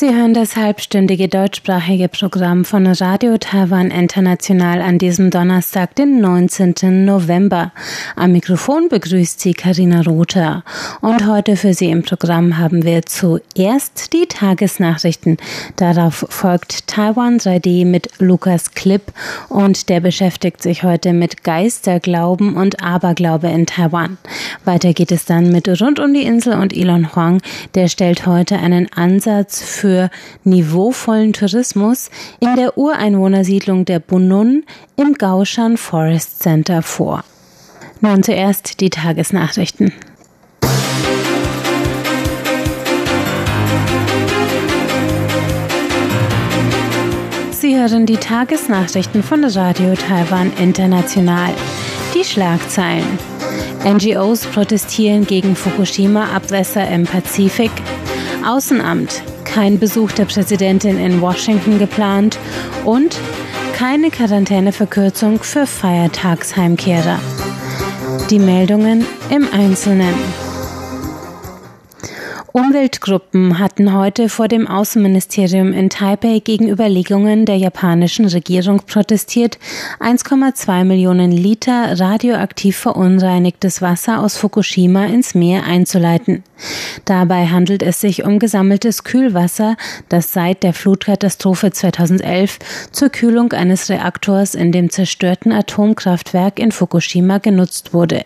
Sie hören das halbstündige deutschsprachige Programm von Radio Taiwan International an diesem Donnerstag, den 19. November. Am Mikrofon begrüßt Sie Karina Rother. Und heute für Sie im Programm haben wir zuerst die Tagesnachrichten. Darauf folgt Taiwan 3D mit Lukas Klipp und der beschäftigt sich heute mit Geisterglauben und Aberglaube in Taiwan. Weiter geht es dann mit Rund um die Insel und Elon Huang, der stellt heute einen Ansatz für für niveauvollen Tourismus in der Ureinwohnersiedlung der Bunun im Gaushan Forest Center vor. Nun zuerst die Tagesnachrichten. Sie hören die Tagesnachrichten von Radio Taiwan International. Die Schlagzeilen. NGOs protestieren gegen Fukushima-Abwässer im Pazifik. Außenamt kein Besuch der Präsidentin in Washington geplant und keine Quarantäneverkürzung für Feiertagsheimkehrer. Die Meldungen im Einzelnen. Umweltgruppen hatten heute vor dem Außenministerium in Taipei gegen Überlegungen der japanischen Regierung protestiert, 1,2 Millionen Liter radioaktiv verunreinigtes Wasser aus Fukushima ins Meer einzuleiten. Dabei handelt es sich um gesammeltes Kühlwasser, das seit der Flutkatastrophe 2011 zur Kühlung eines Reaktors in dem zerstörten Atomkraftwerk in Fukushima genutzt wurde.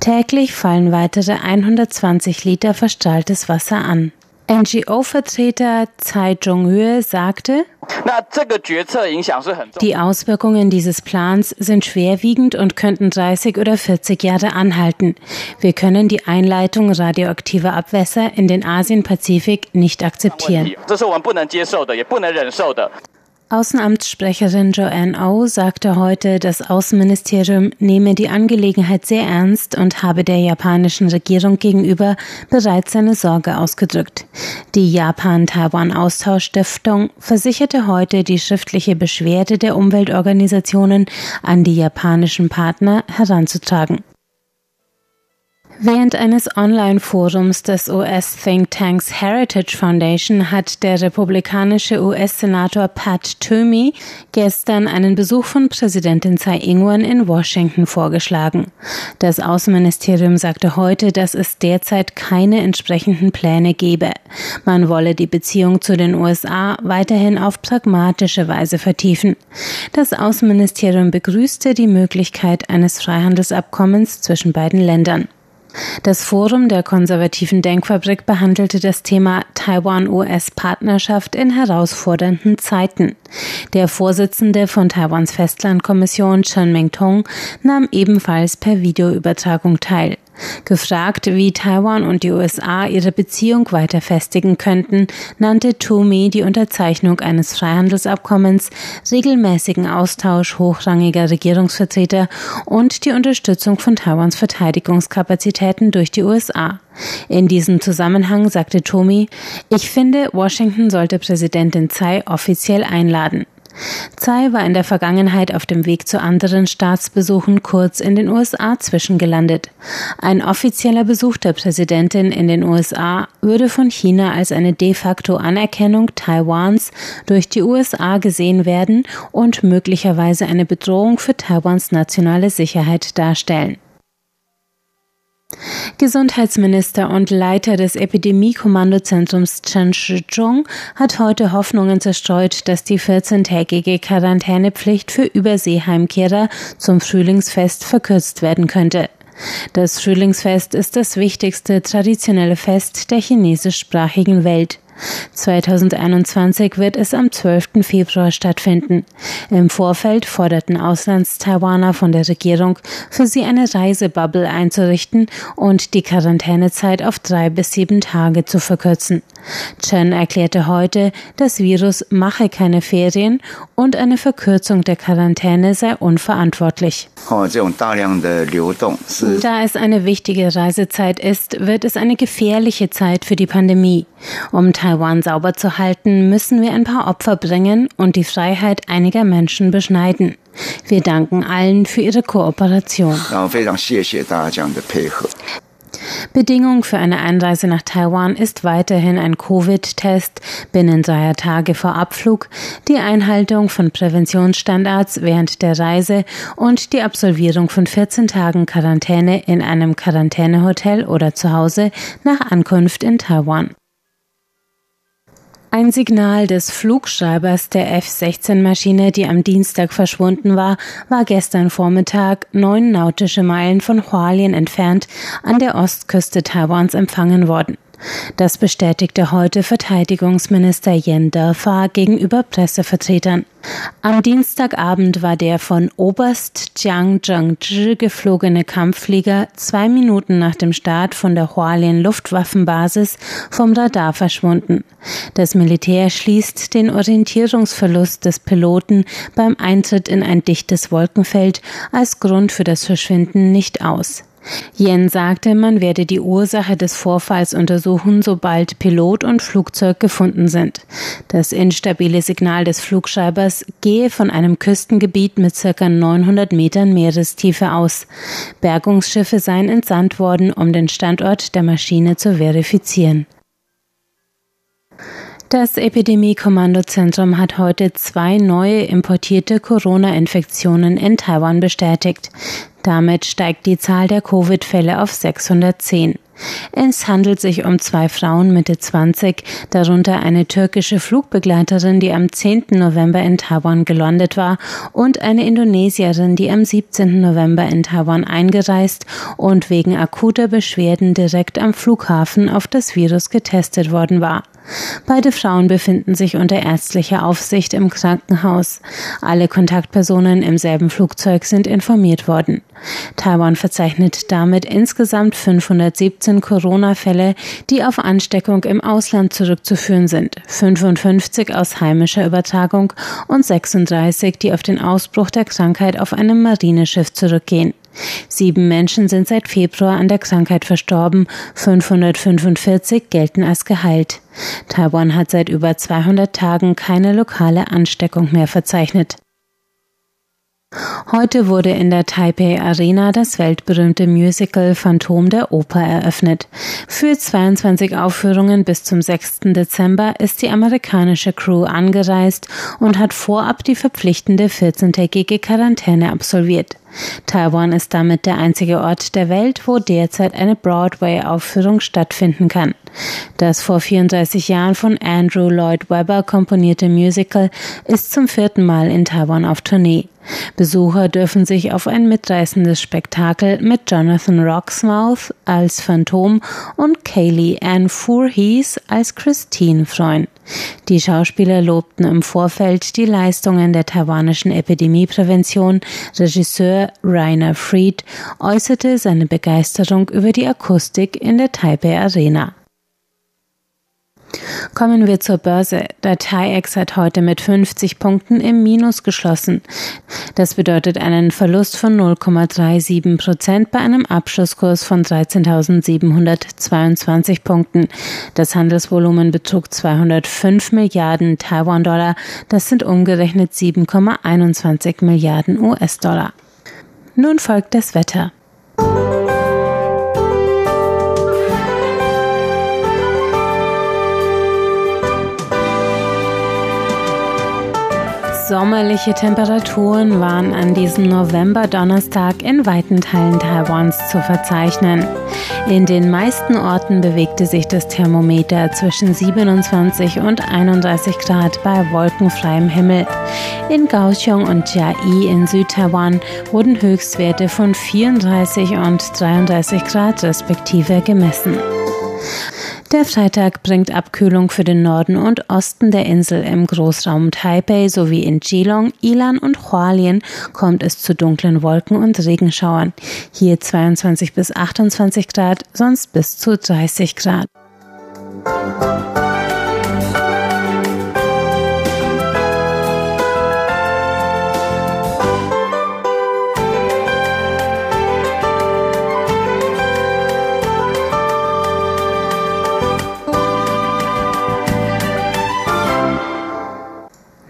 Täglich fallen weitere 120 Liter verstrahltes Wasser an. NGO-Vertreter Tsai Zhonghue sagte, die Auswirkungen dieses Plans sind schwerwiegend und könnten 30 oder 40 Jahre anhalten. Wir können die Einleitung radioaktiver Abwässer in den Asien-Pazifik nicht akzeptieren. Außenamtssprecherin Joanne O oh sagte heute, das Außenministerium nehme die Angelegenheit sehr ernst und habe der japanischen Regierung gegenüber bereits seine Sorge ausgedrückt. Die Japan-Taiwan-Austausch-Stiftung versicherte heute, die schriftliche Beschwerde der Umweltorganisationen an die japanischen Partner heranzutragen. Während eines Online-Forums des US-Thinktanks Heritage Foundation hat der republikanische US-Senator Pat Toomey gestern einen Besuch von Präsidentin Tsai Ing-wen in Washington vorgeschlagen. Das Außenministerium sagte heute, dass es derzeit keine entsprechenden Pläne gebe. Man wolle die Beziehung zu den USA weiterhin auf pragmatische Weise vertiefen. Das Außenministerium begrüßte die Möglichkeit eines Freihandelsabkommens zwischen beiden Ländern. Das Forum der konservativen Denkfabrik behandelte das Thema Taiwan-US-Partnerschaft in herausfordernden Zeiten. Der Vorsitzende von Taiwans Festlandkommission Chen Mingtong nahm ebenfalls per Videoübertragung teil. Gefragt, wie Taiwan und die USA ihre Beziehung weiter festigen könnten, nannte Toomey die Unterzeichnung eines Freihandelsabkommens, regelmäßigen Austausch hochrangiger Regierungsvertreter und die Unterstützung von Taiwans Verteidigungskapazitäten durch die USA. In diesem Zusammenhang sagte Toomey, ich finde, Washington sollte Präsidentin Tsai offiziell einladen. Tsai war in der Vergangenheit auf dem Weg zu anderen Staatsbesuchen kurz in den USA zwischengelandet. Ein offizieller Besuch der Präsidentin in den USA würde von China als eine de facto Anerkennung Taiwans durch die USA gesehen werden und möglicherweise eine Bedrohung für Taiwans nationale Sicherheit darstellen. Gesundheitsminister und Leiter des Epidemie-Kommandozentrums Chen Shizhong hat heute Hoffnungen zerstreut, dass die 14-tägige Quarantänepflicht für Überseeheimkehrer zum Frühlingsfest verkürzt werden könnte. Das Frühlingsfest ist das wichtigste traditionelle Fest der chinesischsprachigen Welt. 2021 wird es am 12. Februar stattfinden. Im Vorfeld forderten Auslandstaiwaner von der Regierung, für sie eine Reisebubble einzurichten und die Quarantänezeit auf drei bis sieben Tage zu verkürzen. Chen erklärte heute, das Virus mache keine Ferien und eine Verkürzung der Quarantäne sei unverantwortlich. Da es eine wichtige Reisezeit ist, wird es eine gefährliche Zeit für die Pandemie. Um Taiwan sauber zu halten, müssen wir ein paar Opfer bringen und die Freiheit einiger Menschen beschneiden. Wir danken allen für ihre Kooperation. Bedingung für eine Einreise nach Taiwan ist weiterhin ein Covid-Test binnen dreier Tage vor Abflug, die Einhaltung von Präventionsstandards während der Reise und die Absolvierung von 14 Tagen Quarantäne in einem Quarantänehotel oder zu Hause nach Ankunft in Taiwan. Ein Signal des Flugschreibers der F-16-Maschine, die am Dienstag verschwunden war, war gestern Vormittag neun nautische Meilen von Hualien entfernt an der Ostküste Taiwans empfangen worden. Das bestätigte heute Verteidigungsminister Yen Defa gegenüber Pressevertretern. Am Dienstagabend war der von Oberst Jiang Zhengzhi geflogene Kampfflieger zwei Minuten nach dem Start von der Hualien Luftwaffenbasis vom Radar verschwunden. Das Militär schließt den Orientierungsverlust des Piloten beim Eintritt in ein dichtes Wolkenfeld als Grund für das Verschwinden nicht aus. Yen sagte, man werde die Ursache des Vorfalls untersuchen, sobald Pilot und Flugzeug gefunden sind. Das instabile Signal des Flugschreibers gehe von einem Küstengebiet mit circa 900 Metern Meerestiefe aus. Bergungsschiffe seien entsandt worden, um den Standort der Maschine zu verifizieren. Das Epidemie-Kommandozentrum hat heute zwei neue importierte Corona-Infektionen in Taiwan bestätigt. Damit steigt die Zahl der Covid-Fälle auf 610. Es handelt sich um zwei Frauen Mitte 20, darunter eine türkische Flugbegleiterin, die am 10. November in Taiwan gelandet war, und eine Indonesierin, die am 17. November in Taiwan eingereist und wegen akuter Beschwerden direkt am Flughafen auf das Virus getestet worden war. Beide Frauen befinden sich unter ärztlicher Aufsicht im Krankenhaus. Alle Kontaktpersonen im selben Flugzeug sind informiert worden. Taiwan verzeichnet damit insgesamt 517 Corona-Fälle, die auf Ansteckung im Ausland zurückzuführen sind, 55 aus heimischer Übertragung und 36, die auf den Ausbruch der Krankheit auf einem Marineschiff zurückgehen. Sieben Menschen sind seit Februar an der Krankheit verstorben, 545 gelten als geheilt. Taiwan hat seit über 200 Tagen keine lokale Ansteckung mehr verzeichnet. Heute wurde in der Taipei Arena das weltberühmte Musical Phantom der Oper eröffnet. Für 22 Aufführungen bis zum 6. Dezember ist die amerikanische Crew angereist und hat vorab die verpflichtende 14-tägige Quarantäne absolviert. Taiwan ist damit der einzige Ort der Welt, wo derzeit eine Broadway-Aufführung stattfinden kann. Das vor 34 Jahren von Andrew Lloyd Webber komponierte Musical ist zum vierten Mal in Taiwan auf Tournee. Besucher dürfen sich auf ein mitreißendes Spektakel mit Jonathan Roxmouth als Phantom und Kaylee Ann Voorhees als Christine freuen. Die Schauspieler lobten im Vorfeld die Leistungen der taiwanischen Epidemieprävention. Regisseur Rainer Fried äußerte seine Begeisterung über die Akustik in der Taipei Arena. Kommen wir zur Börse. Der TAIEX hat heute mit 50 Punkten im Minus geschlossen. Das bedeutet einen Verlust von 0,37 Prozent bei einem Abschlusskurs von 13.722 Punkten. Das Handelsvolumen betrug 205 Milliarden Taiwan-Dollar. Das sind umgerechnet 7,21 Milliarden US-Dollar. Nun folgt das Wetter. Sommerliche Temperaturen waren an diesem November-Donnerstag in weiten Teilen Taiwans zu verzeichnen. In den meisten Orten bewegte sich das Thermometer zwischen 27 und 31 Grad bei wolkenfreiem Himmel. In Kaohsiung und Chiayi in Südtaiwan wurden Höchstwerte von 34 und 33 Grad respektive gemessen. Der Freitag bringt Abkühlung für den Norden und Osten der Insel im Großraum Taipei sowie in Geelong, Ilan und Hualien kommt es zu dunklen Wolken und Regenschauern. Hier 22 bis 28 Grad, sonst bis zu 30 Grad.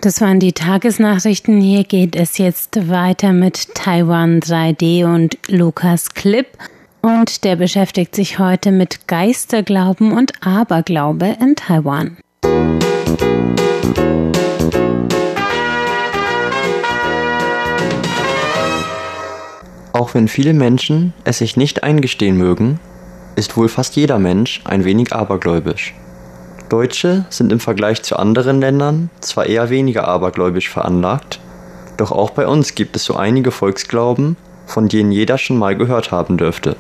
Das waren die Tagesnachrichten. Hier geht es jetzt weiter mit Taiwan 3D und Lukas Clip. Und der beschäftigt sich heute mit Geisterglauben und Aberglaube in Taiwan. Auch wenn viele Menschen es sich nicht eingestehen mögen, ist wohl fast jeder Mensch ein wenig abergläubisch. Deutsche sind im Vergleich zu anderen Ländern zwar eher weniger abergläubisch veranlagt, doch auch bei uns gibt es so einige Volksglauben, von denen jeder schon mal gehört haben dürfte.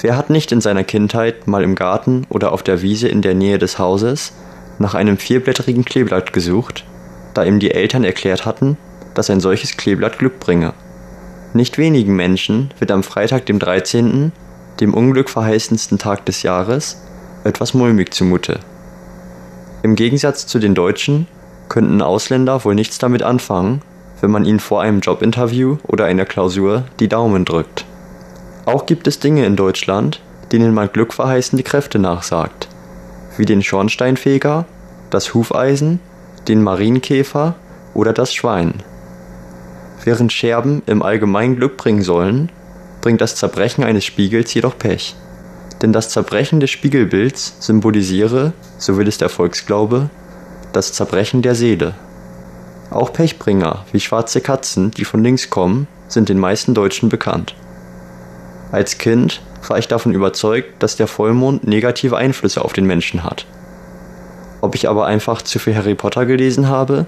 Wer hat nicht in seiner Kindheit mal im Garten oder auf der Wiese in der Nähe des Hauses nach einem vierblättrigen Kleeblatt gesucht, da ihm die Eltern erklärt hatten, dass ein solches Kleeblatt Glück bringe. Nicht wenigen Menschen wird am Freitag, dem 13., dem unglückverheißendsten Tag des Jahres, etwas mulmig zumute. Im Gegensatz zu den Deutschen könnten Ausländer wohl nichts damit anfangen, wenn man ihnen vor einem Jobinterview oder einer Klausur die Daumen drückt. Auch gibt es Dinge in Deutschland, denen man glückverheißende Kräfte nachsagt, wie den Schornsteinfeger, das Hufeisen, den Marienkäfer oder das Schwein. Während Scherben im Allgemeinen Glück bringen sollen, bringt das Zerbrechen eines Spiegels jedoch Pech denn das Zerbrechen des Spiegelbilds symbolisiere, so will es der Volksglaube, das Zerbrechen der Seele. Auch Pechbringer wie schwarze Katzen, die von links kommen, sind den meisten Deutschen bekannt. Als Kind war ich davon überzeugt, dass der Vollmond negative Einflüsse auf den Menschen hat. Ob ich aber einfach zu viel Harry Potter gelesen habe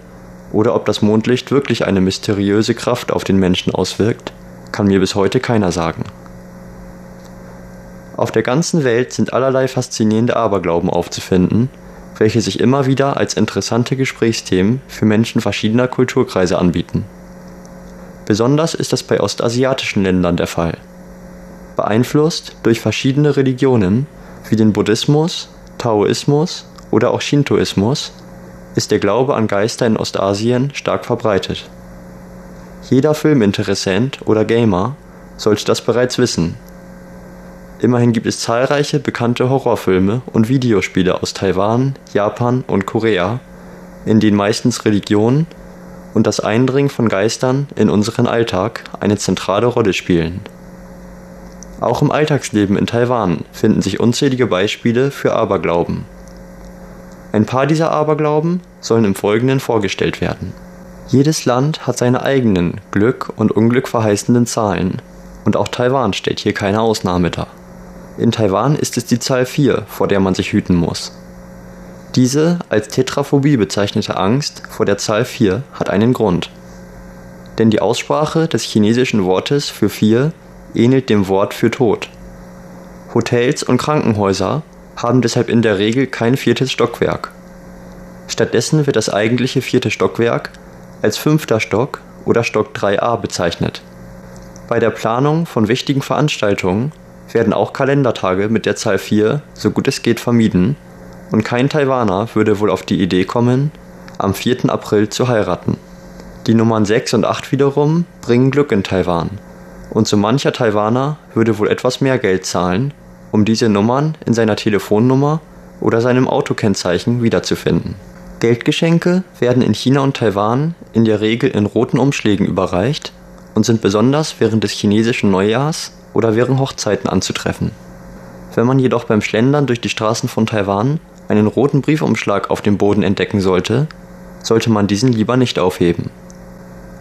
oder ob das Mondlicht wirklich eine mysteriöse Kraft auf den Menschen auswirkt, kann mir bis heute keiner sagen. Auf der ganzen Welt sind allerlei faszinierende Aberglauben aufzufinden, welche sich immer wieder als interessante Gesprächsthemen für Menschen verschiedener Kulturkreise anbieten. Besonders ist das bei ostasiatischen Ländern der Fall. Beeinflusst durch verschiedene Religionen wie den Buddhismus, Taoismus oder auch Shintoismus ist der Glaube an Geister in Ostasien stark verbreitet. Jeder Filminteressent oder Gamer sollte das bereits wissen Immerhin gibt es zahlreiche bekannte Horrorfilme und Videospiele aus Taiwan, Japan und Korea, in denen meistens Religion und das Eindringen von Geistern in unseren Alltag eine zentrale Rolle spielen. Auch im Alltagsleben in Taiwan finden sich unzählige Beispiele für Aberglauben. Ein paar dieser Aberglauben sollen im Folgenden vorgestellt werden. Jedes Land hat seine eigenen Glück und Unglück verheißenden Zahlen, und auch Taiwan stellt hier keine Ausnahme dar. In Taiwan ist es die Zahl 4, vor der man sich hüten muss. Diese als Tetraphobie bezeichnete Angst vor der Zahl 4 hat einen Grund. Denn die Aussprache des chinesischen Wortes für 4 ähnelt dem Wort für Tod. Hotels und Krankenhäuser haben deshalb in der Regel kein viertes Stockwerk. Stattdessen wird das eigentliche vierte Stockwerk als fünfter Stock oder Stock 3a bezeichnet. Bei der Planung von wichtigen Veranstaltungen werden auch Kalendertage mit der Zahl 4 so gut es geht vermieden und kein Taiwaner würde wohl auf die Idee kommen, am 4. April zu heiraten. Die Nummern 6 und 8 wiederum bringen Glück in Taiwan und so mancher Taiwaner würde wohl etwas mehr Geld zahlen, um diese Nummern in seiner Telefonnummer oder seinem Autokennzeichen wiederzufinden. Geldgeschenke werden in China und Taiwan in der Regel in roten Umschlägen überreicht und sind besonders während des chinesischen Neujahrs oder während Hochzeiten anzutreffen. Wenn man jedoch beim Schlendern durch die Straßen von Taiwan einen roten Briefumschlag auf dem Boden entdecken sollte, sollte man diesen lieber nicht aufheben.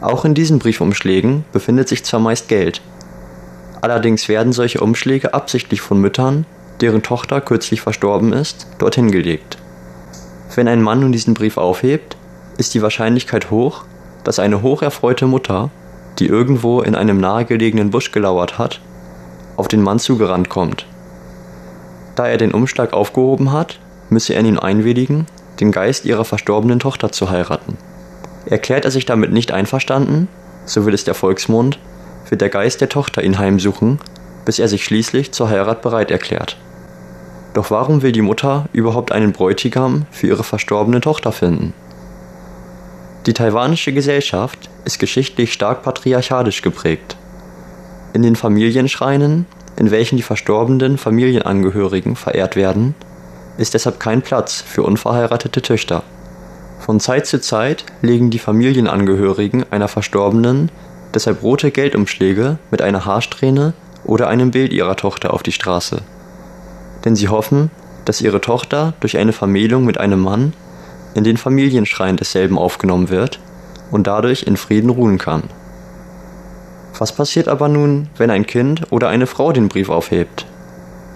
Auch in diesen Briefumschlägen befindet sich zwar meist Geld, allerdings werden solche Umschläge absichtlich von Müttern, deren Tochter kürzlich verstorben ist, dorthin gelegt. Wenn ein Mann nun diesen Brief aufhebt, ist die Wahrscheinlichkeit hoch, dass eine hocherfreute Mutter, die irgendwo in einem nahegelegenen Busch gelauert hat, auf den Mann zugerannt kommt. Da er den Umschlag aufgehoben hat, müsse er ihn einwilligen, den Geist ihrer verstorbenen Tochter zu heiraten. Erklärt er sich damit nicht einverstanden, so will es der Volksmund, wird der Geist der Tochter ihn heimsuchen, bis er sich schließlich zur Heirat bereit erklärt. Doch warum will die Mutter überhaupt einen Bräutigam für ihre verstorbene Tochter finden? Die taiwanische Gesellschaft ist geschichtlich stark patriarchalisch geprägt. In den Familienschreinen, in welchen die verstorbenen Familienangehörigen verehrt werden, ist deshalb kein Platz für unverheiratete Töchter. Von Zeit zu Zeit legen die Familienangehörigen einer Verstorbenen deshalb rote Geldumschläge mit einer Haarsträhne oder einem Bild ihrer Tochter auf die Straße. Denn sie hoffen, dass ihre Tochter durch eine Vermählung mit einem Mann in den Familienschrein desselben aufgenommen wird und dadurch in Frieden ruhen kann. Was passiert aber nun, wenn ein Kind oder eine Frau den Brief aufhebt?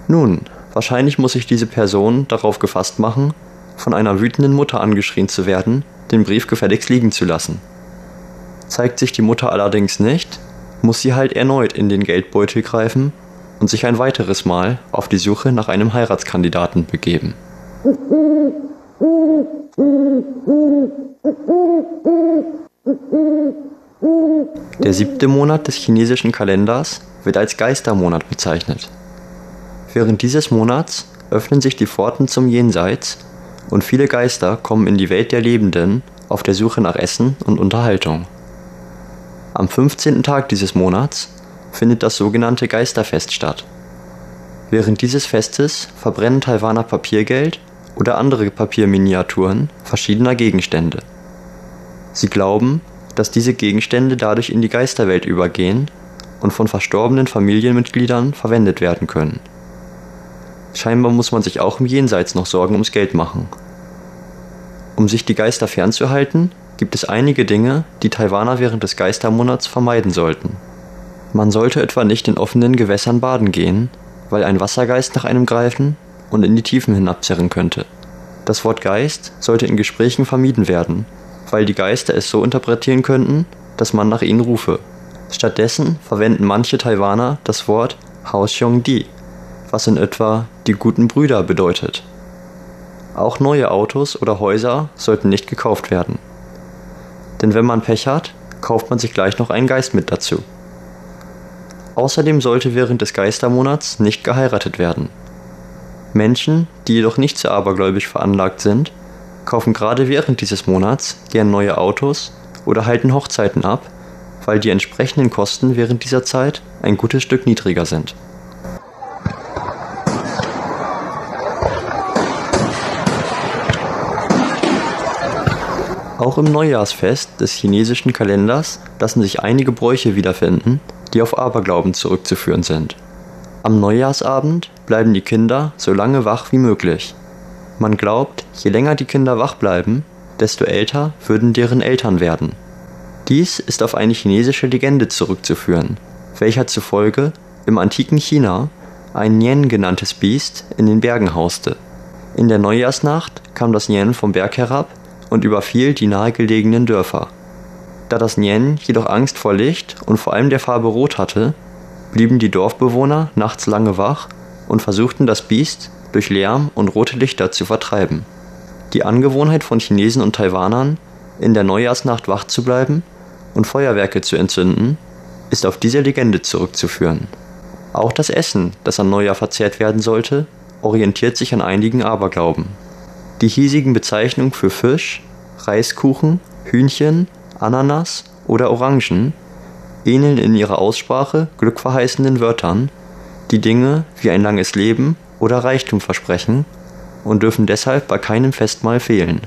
Nun, wahrscheinlich muss sich diese Person darauf gefasst machen, von einer wütenden Mutter angeschrien zu werden, den Brief gefälligst liegen zu lassen. Zeigt sich die Mutter allerdings nicht, muss sie halt erneut in den Geldbeutel greifen und sich ein weiteres Mal auf die Suche nach einem Heiratskandidaten begeben. Der siebte Monat des chinesischen Kalenders wird als Geistermonat bezeichnet. Während dieses Monats öffnen sich die Pforten zum Jenseits und viele Geister kommen in die Welt der Lebenden auf der Suche nach Essen und Unterhaltung. Am 15. Tag dieses Monats findet das sogenannte Geisterfest statt. Während dieses Festes verbrennen Taiwaner Papiergeld oder andere Papierminiaturen verschiedener Gegenstände. Sie glauben, dass diese Gegenstände dadurch in die Geisterwelt übergehen und von verstorbenen Familienmitgliedern verwendet werden können. Scheinbar muss man sich auch im Jenseits noch Sorgen ums Geld machen. Um sich die Geister fernzuhalten, gibt es einige Dinge, die Taiwaner während des Geistermonats vermeiden sollten. Man sollte etwa nicht in offenen Gewässern baden gehen, weil ein Wassergeist nach einem greifen und in die Tiefen hinabzerren könnte. Das Wort Geist sollte in Gesprächen vermieden werden, weil die Geister es so interpretieren könnten, dass man nach ihnen rufe. Stattdessen verwenden manche Taiwaner das Wort Haoxiong Di, was in etwa die guten Brüder bedeutet. Auch neue Autos oder Häuser sollten nicht gekauft werden. Denn wenn man Pech hat, kauft man sich gleich noch einen Geist mit dazu. Außerdem sollte während des Geistermonats nicht geheiratet werden. Menschen, die jedoch nicht so abergläubisch veranlagt sind, kaufen gerade während dieses Monats gern neue Autos oder halten Hochzeiten ab, weil die entsprechenden Kosten während dieser Zeit ein gutes Stück niedriger sind. Auch im Neujahrsfest des chinesischen Kalenders lassen sich einige Bräuche wiederfinden, die auf Aberglauben zurückzuführen sind. Am Neujahrsabend bleiben die Kinder so lange wach wie möglich. Man glaubt, je länger die Kinder wach bleiben, desto älter würden deren Eltern werden. Dies ist auf eine chinesische Legende zurückzuführen, welcher zufolge im antiken China ein Nian genanntes Biest in den Bergen hauste. In der Neujahrsnacht kam das Nian vom Berg herab und überfiel die nahegelegenen Dörfer. Da das Nien jedoch Angst vor Licht und vor allem der Farbe Rot hatte, blieben die Dorfbewohner nachts lange wach und versuchten das Biest durch Lärm und rote Lichter zu vertreiben. Die Angewohnheit von Chinesen und Taiwanern, in der Neujahrsnacht wach zu bleiben und Feuerwerke zu entzünden, ist auf diese Legende zurückzuführen. Auch das Essen, das an Neujahr verzehrt werden sollte, orientiert sich an einigen Aberglauben. Die hiesigen Bezeichnungen für Fisch, Reiskuchen, Hühnchen, Ananas oder Orangen ähneln in ihrer Aussprache glückverheißenden Wörtern, die Dinge wie ein langes Leben oder Reichtum versprechen und dürfen deshalb bei keinem Festmahl fehlen.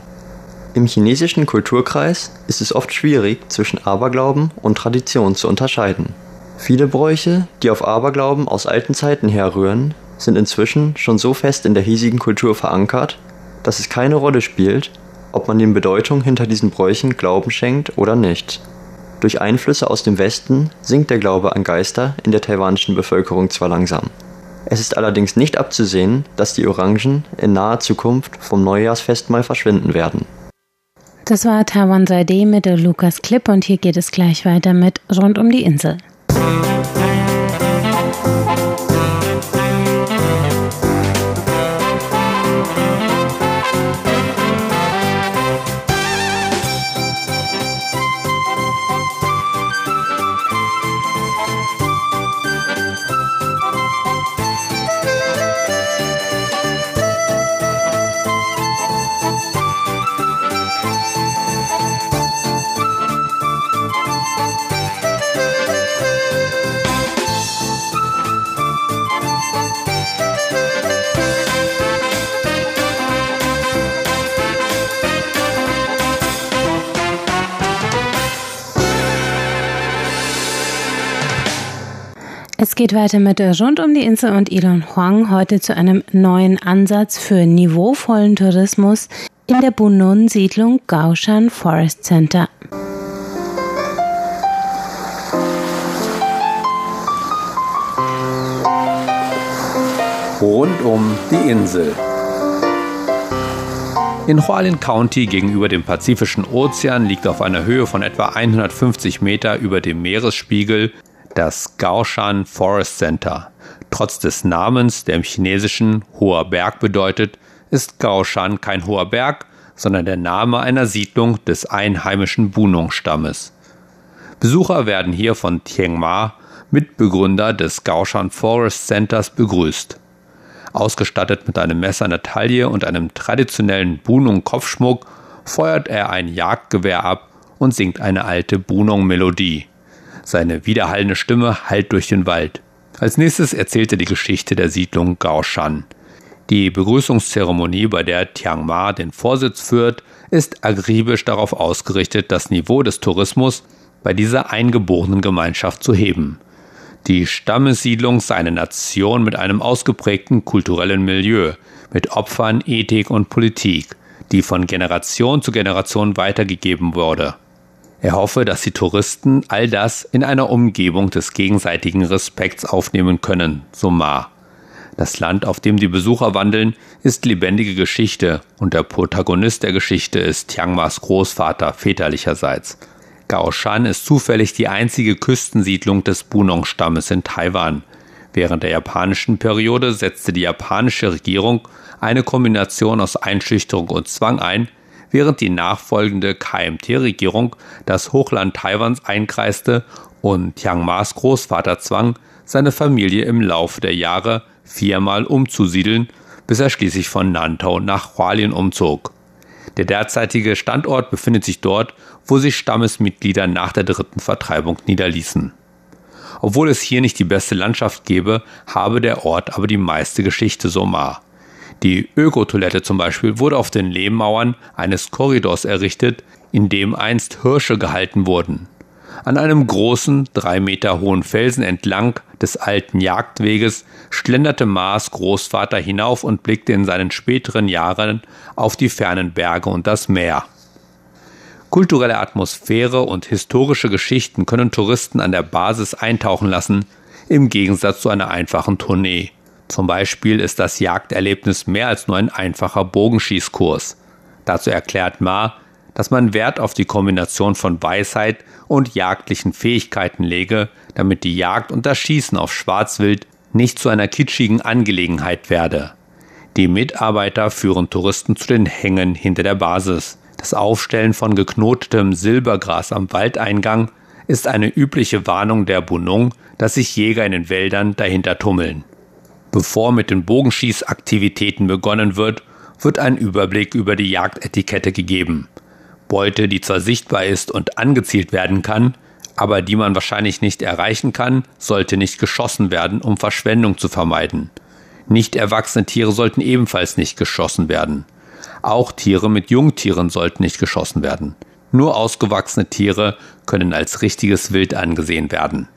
Im chinesischen Kulturkreis ist es oft schwierig, zwischen Aberglauben und Tradition zu unterscheiden. Viele Bräuche, die auf Aberglauben aus alten Zeiten herrühren, sind inzwischen schon so fest in der hiesigen Kultur verankert, dass es keine Rolle spielt, ob man den Bedeutung hinter diesen Bräuchen Glauben schenkt oder nicht. Durch Einflüsse aus dem Westen sinkt der Glaube an Geister in der taiwanischen Bevölkerung zwar langsam. Es ist allerdings nicht abzusehen, dass die Orangen in naher Zukunft vom Neujahrsfest mal verschwinden werden. Das war Taiwan 3D mit der Lukas Clip und hier geht es gleich weiter mit Rund um die Insel. Es geht weiter mit Rund um die Insel und Elon Huang heute zu einem neuen Ansatz für niveauvollen Tourismus in der Bunun-Siedlung Gaoshan Forest Center. Rund um die Insel. In Hualien County gegenüber dem Pazifischen Ozean liegt auf einer Höhe von etwa 150 Meter über dem Meeresspiegel das Gaoshan Forest Center. Trotz des Namens, der im Chinesischen hoher Berg bedeutet, ist Gaoshan kein hoher Berg, sondern der Name einer Siedlung des einheimischen Bunong-Stammes. Besucher werden hier von Tieng Ma, Mitbegründer des Gaoshan Forest Centers, begrüßt. Ausgestattet mit einem Messer in der Taille und einem traditionellen Bunung-Kopfschmuck feuert er ein Jagdgewehr ab und singt eine alte Bunong-Melodie. Seine widerhallende Stimme hallt durch den Wald. Als nächstes erzählt er die Geschichte der Siedlung Gaoshan. Die Begrüßungszeremonie, bei der Tiang Ma den Vorsitz führt, ist akribisch darauf ausgerichtet, das Niveau des Tourismus bei dieser eingeborenen Gemeinschaft zu heben. Die Stammessiedlung sei eine Nation mit einem ausgeprägten kulturellen Milieu, mit Opfern, Ethik und Politik, die von Generation zu Generation weitergegeben wurde. Er hoffe, dass die Touristen all das in einer Umgebung des gegenseitigen Respekts aufnehmen können, so Ma. Das Land, auf dem die Besucher wandeln, ist lebendige Geschichte und der Protagonist der Geschichte ist Tiangmas Großvater väterlicherseits. Gaoshan ist zufällig die einzige Küstensiedlung des Bunong-Stammes in Taiwan. Während der japanischen Periode setzte die japanische Regierung eine Kombination aus Einschüchterung und Zwang ein, während die nachfolgende KMT-Regierung das Hochland Taiwans einkreiste und Chiang Mas Großvater zwang, seine Familie im Laufe der Jahre viermal umzusiedeln, bis er schließlich von Nantau nach Hualien umzog. Der derzeitige Standort befindet sich dort, wo sich Stammesmitglieder nach der dritten Vertreibung niederließen. Obwohl es hier nicht die beste Landschaft gäbe, habe der Ort aber die meiste Geschichte Somar. Die Ökotoilette zum Beispiel wurde auf den Lehmmauern eines Korridors errichtet, in dem einst Hirsche gehalten wurden. An einem großen, drei Meter hohen Felsen entlang des alten Jagdweges schlenderte Maas Großvater hinauf und blickte in seinen späteren Jahren auf die fernen Berge und das Meer. Kulturelle Atmosphäre und historische Geschichten können Touristen an der Basis eintauchen lassen, im Gegensatz zu einer einfachen Tournee. Zum Beispiel ist das Jagderlebnis mehr als nur ein einfacher Bogenschießkurs. Dazu erklärt Ma, dass man Wert auf die Kombination von Weisheit und jagdlichen Fähigkeiten lege, damit die Jagd und das Schießen auf Schwarzwild nicht zu einer kitschigen Angelegenheit werde. Die Mitarbeiter führen Touristen zu den Hängen hinter der Basis. Das Aufstellen von geknotetem Silbergras am Waldeingang ist eine übliche Warnung der Bunung, dass sich Jäger in den Wäldern dahinter tummeln. Bevor mit den Bogenschießaktivitäten begonnen wird, wird ein Überblick über die Jagdetikette gegeben. Beute, die zwar sichtbar ist und angezielt werden kann, aber die man wahrscheinlich nicht erreichen kann, sollte nicht geschossen werden, um Verschwendung zu vermeiden. Nicht erwachsene Tiere sollten ebenfalls nicht geschossen werden. Auch Tiere mit Jungtieren sollten nicht geschossen werden. Nur ausgewachsene Tiere können als richtiges Wild angesehen werden.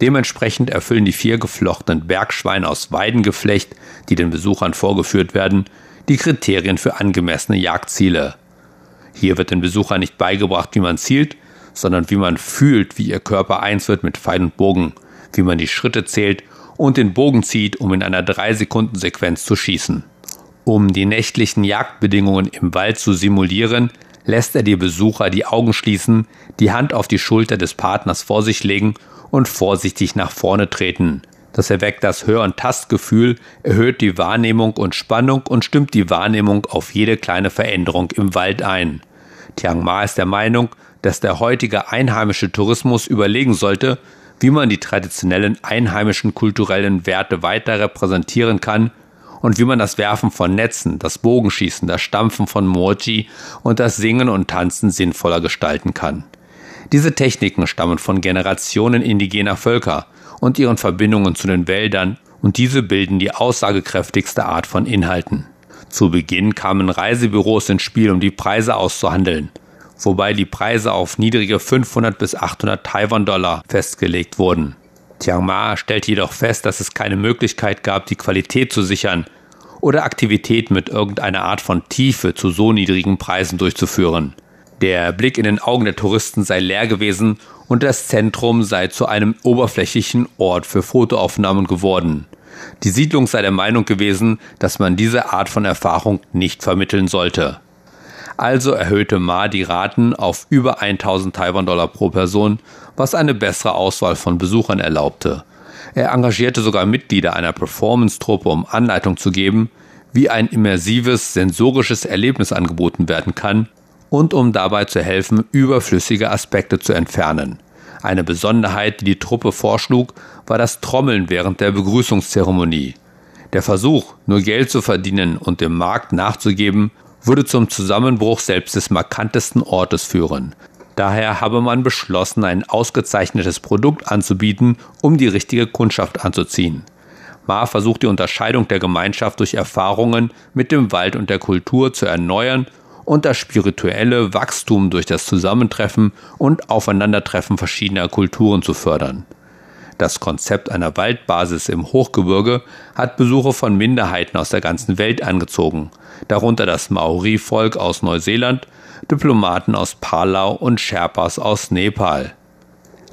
Dementsprechend erfüllen die vier geflochtenen Bergschweine aus Weidengeflecht, die den Besuchern vorgeführt werden, die Kriterien für angemessene Jagdziele. Hier wird den Besuchern nicht beigebracht, wie man zielt, sondern wie man fühlt, wie ihr Körper eins wird mit Pfeil und Bogen, wie man die Schritte zählt und den Bogen zieht, um in einer 3-Sekunden-Sequenz zu schießen. Um die nächtlichen Jagdbedingungen im Wald zu simulieren, lässt er die Besucher die Augen schließen, die Hand auf die Schulter des Partners vor sich legen und vorsichtig nach vorne treten. Das erweckt das Hör- und Tastgefühl, erhöht die Wahrnehmung und Spannung und stimmt die Wahrnehmung auf jede kleine Veränderung im Wald ein. Tiang Ma ist der Meinung, dass der heutige einheimische Tourismus überlegen sollte, wie man die traditionellen einheimischen kulturellen Werte weiter repräsentieren kann und wie man das Werfen von Netzen, das Bogenschießen, das Stampfen von Moji und das Singen und Tanzen sinnvoller gestalten kann. Diese Techniken stammen von Generationen indigener Völker und ihren Verbindungen zu den Wäldern und diese bilden die aussagekräftigste Art von Inhalten. Zu Beginn kamen Reisebüros ins Spiel, um die Preise auszuhandeln, wobei die Preise auf niedrige 500 bis 800 Taiwan-Dollar festgelegt wurden. Tiang Ma stellt jedoch fest, dass es keine Möglichkeit gab, die Qualität zu sichern oder Aktivitäten mit irgendeiner Art von Tiefe zu so niedrigen Preisen durchzuführen. Der Blick in den Augen der Touristen sei leer gewesen und das Zentrum sei zu einem oberflächlichen Ort für Fotoaufnahmen geworden. Die Siedlung sei der Meinung gewesen, dass man diese Art von Erfahrung nicht vermitteln sollte. Also erhöhte Ma die Raten auf über 1000 Taiwan-Dollar pro Person, was eine bessere Auswahl von Besuchern erlaubte. Er engagierte sogar Mitglieder einer Performance-Truppe, um Anleitung zu geben, wie ein immersives, sensorisches Erlebnis angeboten werden kann und um dabei zu helfen, überflüssige Aspekte zu entfernen. Eine Besonderheit, die die Truppe vorschlug, war das Trommeln während der Begrüßungszeremonie. Der Versuch, nur Geld zu verdienen und dem Markt nachzugeben, würde zum Zusammenbruch selbst des markantesten Ortes führen. Daher habe man beschlossen, ein ausgezeichnetes Produkt anzubieten, um die richtige Kundschaft anzuziehen. Ma versucht die Unterscheidung der Gemeinschaft durch Erfahrungen mit dem Wald und der Kultur zu erneuern und das spirituelle Wachstum durch das Zusammentreffen und Aufeinandertreffen verschiedener Kulturen zu fördern. Das Konzept einer Waldbasis im Hochgebirge hat Besucher von Minderheiten aus der ganzen Welt angezogen, darunter das Maori-Volk aus Neuseeland, Diplomaten aus Palau und Sherpas aus Nepal.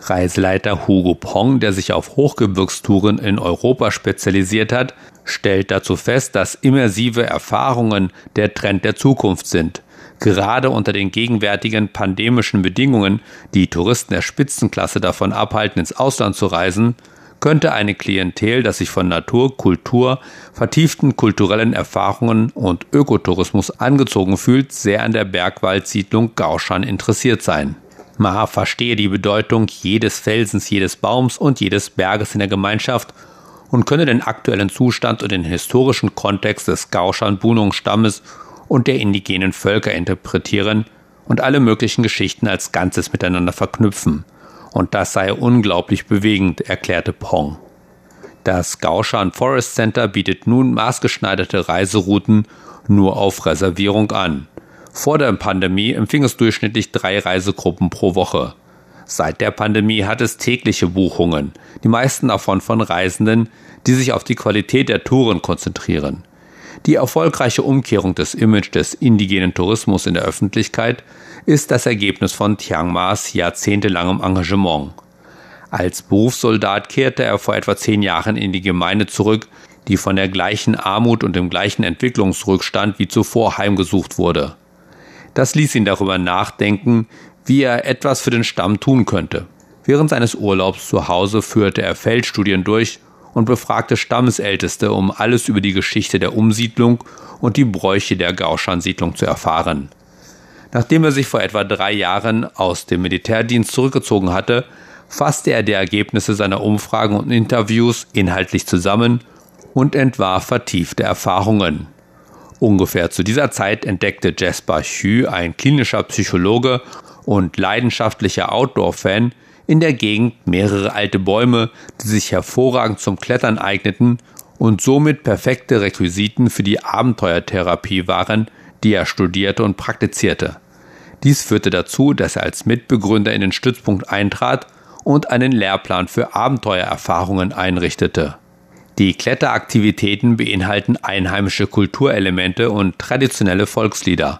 Reiseleiter Hugo Pong, der sich auf Hochgebirgstouren in Europa spezialisiert hat, stellt dazu fest, dass immersive Erfahrungen der Trend der Zukunft sind. Gerade unter den gegenwärtigen pandemischen Bedingungen, die Touristen der Spitzenklasse davon abhalten, ins Ausland zu reisen, könnte eine Klientel, das sich von Natur, Kultur, vertieften kulturellen Erfahrungen und Ökotourismus angezogen fühlt, sehr an der Bergwaldsiedlung Gaushan interessiert sein. Ma verstehe die Bedeutung jedes Felsens, jedes Baums und jedes Berges in der Gemeinschaft und könne den aktuellen Zustand und den historischen Kontext des Gaushan-Bunung-Stammes und der indigenen Völker interpretieren und alle möglichen Geschichten als Ganzes miteinander verknüpfen. Und das sei unglaublich bewegend, erklärte Pong. Das Gaushan Forest Center bietet nun maßgeschneiderte Reiserouten nur auf Reservierung an. Vor der Pandemie empfing es durchschnittlich drei Reisegruppen pro Woche. Seit der Pandemie hat es tägliche Buchungen, die meisten davon von Reisenden, die sich auf die Qualität der Touren konzentrieren. Die erfolgreiche Umkehrung des Image des indigenen Tourismus in der Öffentlichkeit ist das Ergebnis von Tiang Ma's jahrzehntelangem Engagement. Als Berufssoldat kehrte er vor etwa zehn Jahren in die Gemeinde zurück, die von der gleichen Armut und dem gleichen Entwicklungsrückstand wie zuvor heimgesucht wurde. Das ließ ihn darüber nachdenken, wie er etwas für den Stamm tun könnte. Während seines Urlaubs zu Hause führte er Feldstudien durch und befragte Stammesälteste, um alles über die Geschichte der Umsiedlung und die Bräuche der Gaushan-Siedlung zu erfahren. Nachdem er sich vor etwa drei Jahren aus dem Militärdienst zurückgezogen hatte, fasste er die Ergebnisse seiner Umfragen und Interviews inhaltlich zusammen und entwarf vertiefte Erfahrungen. Ungefähr zu dieser Zeit entdeckte Jasper Hü, ein klinischer Psychologe und leidenschaftlicher Outdoor-Fan, in der Gegend mehrere alte Bäume, die sich hervorragend zum Klettern eigneten und somit perfekte Requisiten für die Abenteuertherapie waren, die er studierte und praktizierte. Dies führte dazu, dass er als Mitbegründer in den Stützpunkt eintrat und einen Lehrplan für Abenteuererfahrungen einrichtete. Die Kletteraktivitäten beinhalten einheimische Kulturelemente und traditionelle Volkslieder.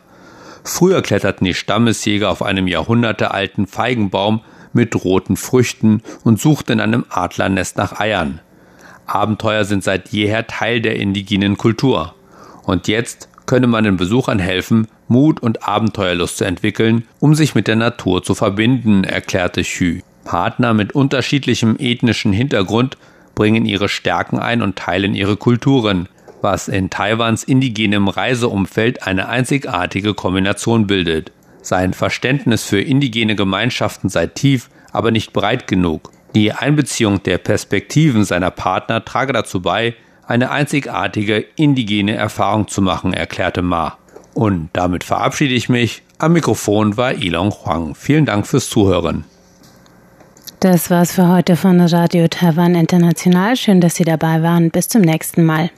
Früher kletterten die Stammesjäger auf einem jahrhundertealten Feigenbaum mit roten Früchten und suchten in einem Adlernest nach Eiern. Abenteuer sind seit jeher Teil der indigenen Kultur. Und jetzt könne man den Besuchern helfen, Mut und Abenteuerlust zu entwickeln, um sich mit der Natur zu verbinden, erklärte Xu. Partner mit unterschiedlichem ethnischen Hintergrund bringen ihre Stärken ein und teilen ihre Kulturen, was in Taiwans indigenem Reiseumfeld eine einzigartige Kombination bildet. Sein Verständnis für indigene Gemeinschaften sei tief, aber nicht breit genug. Die Einbeziehung der Perspektiven seiner Partner trage dazu bei, eine einzigartige indigene Erfahrung zu machen, erklärte Ma. Und damit verabschiede ich mich. Am Mikrofon war Ilon Huang. Vielen Dank fürs Zuhören. Das war's für heute von Radio Taiwan International. Schön, dass Sie dabei waren. Bis zum nächsten Mal.